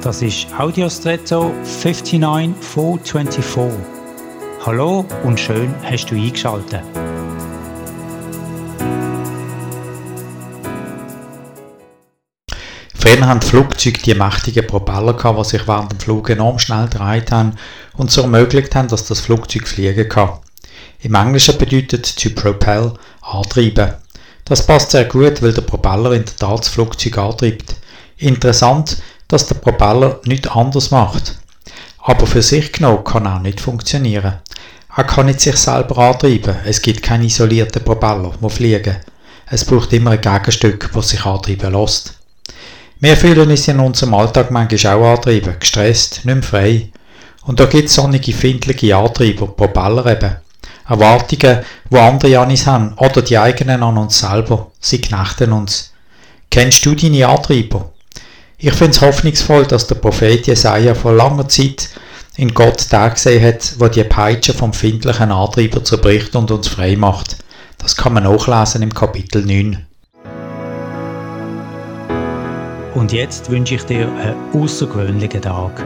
Das ist Audiostretto 59424. Hallo und schön hast du eingeschaltet. Früher haben Flugzeuge die mächtigen Propeller gehabt, die sich während dem Flug enorm schnell gedreht haben und so ermöglicht haben, dass das Flugzeug fliegen kann. Im Englischen bedeutet to propel antreiben. Das passt sehr gut, weil der Propeller in der Tat das Flugzeug antreibt. Interessant, dass der Propeller nichts anders macht. Aber für sich genommen kann er auch nicht funktionieren. Er kann nicht sich selber antreiben. Es gibt keinen isolierten Propeller, der fliegen. Es braucht immer ein Gegenstück, das sich antreiben lässt. Wir fühlen uns in unserem Alltag manchmal auch antrieben, gestresst, nicht mehr frei. Und da gibt es sonnige, findliche Antreiber, Propeller eben. Erwartungen, die andere an uns haben, oder die eigenen an uns selber. Sie knechten uns. Kennst du deine Antreiber? Ich finde es hoffnungsvoll, dass der Prophet Jesaja vor langer Zeit in Gott da gesehen hat, wo die Peitsche vom findlichen Antreiber zerbricht und uns frei macht. Das kann man nachlesen im Kapitel 9. Und jetzt wünsche ich dir einen außergewöhnlichen Tag.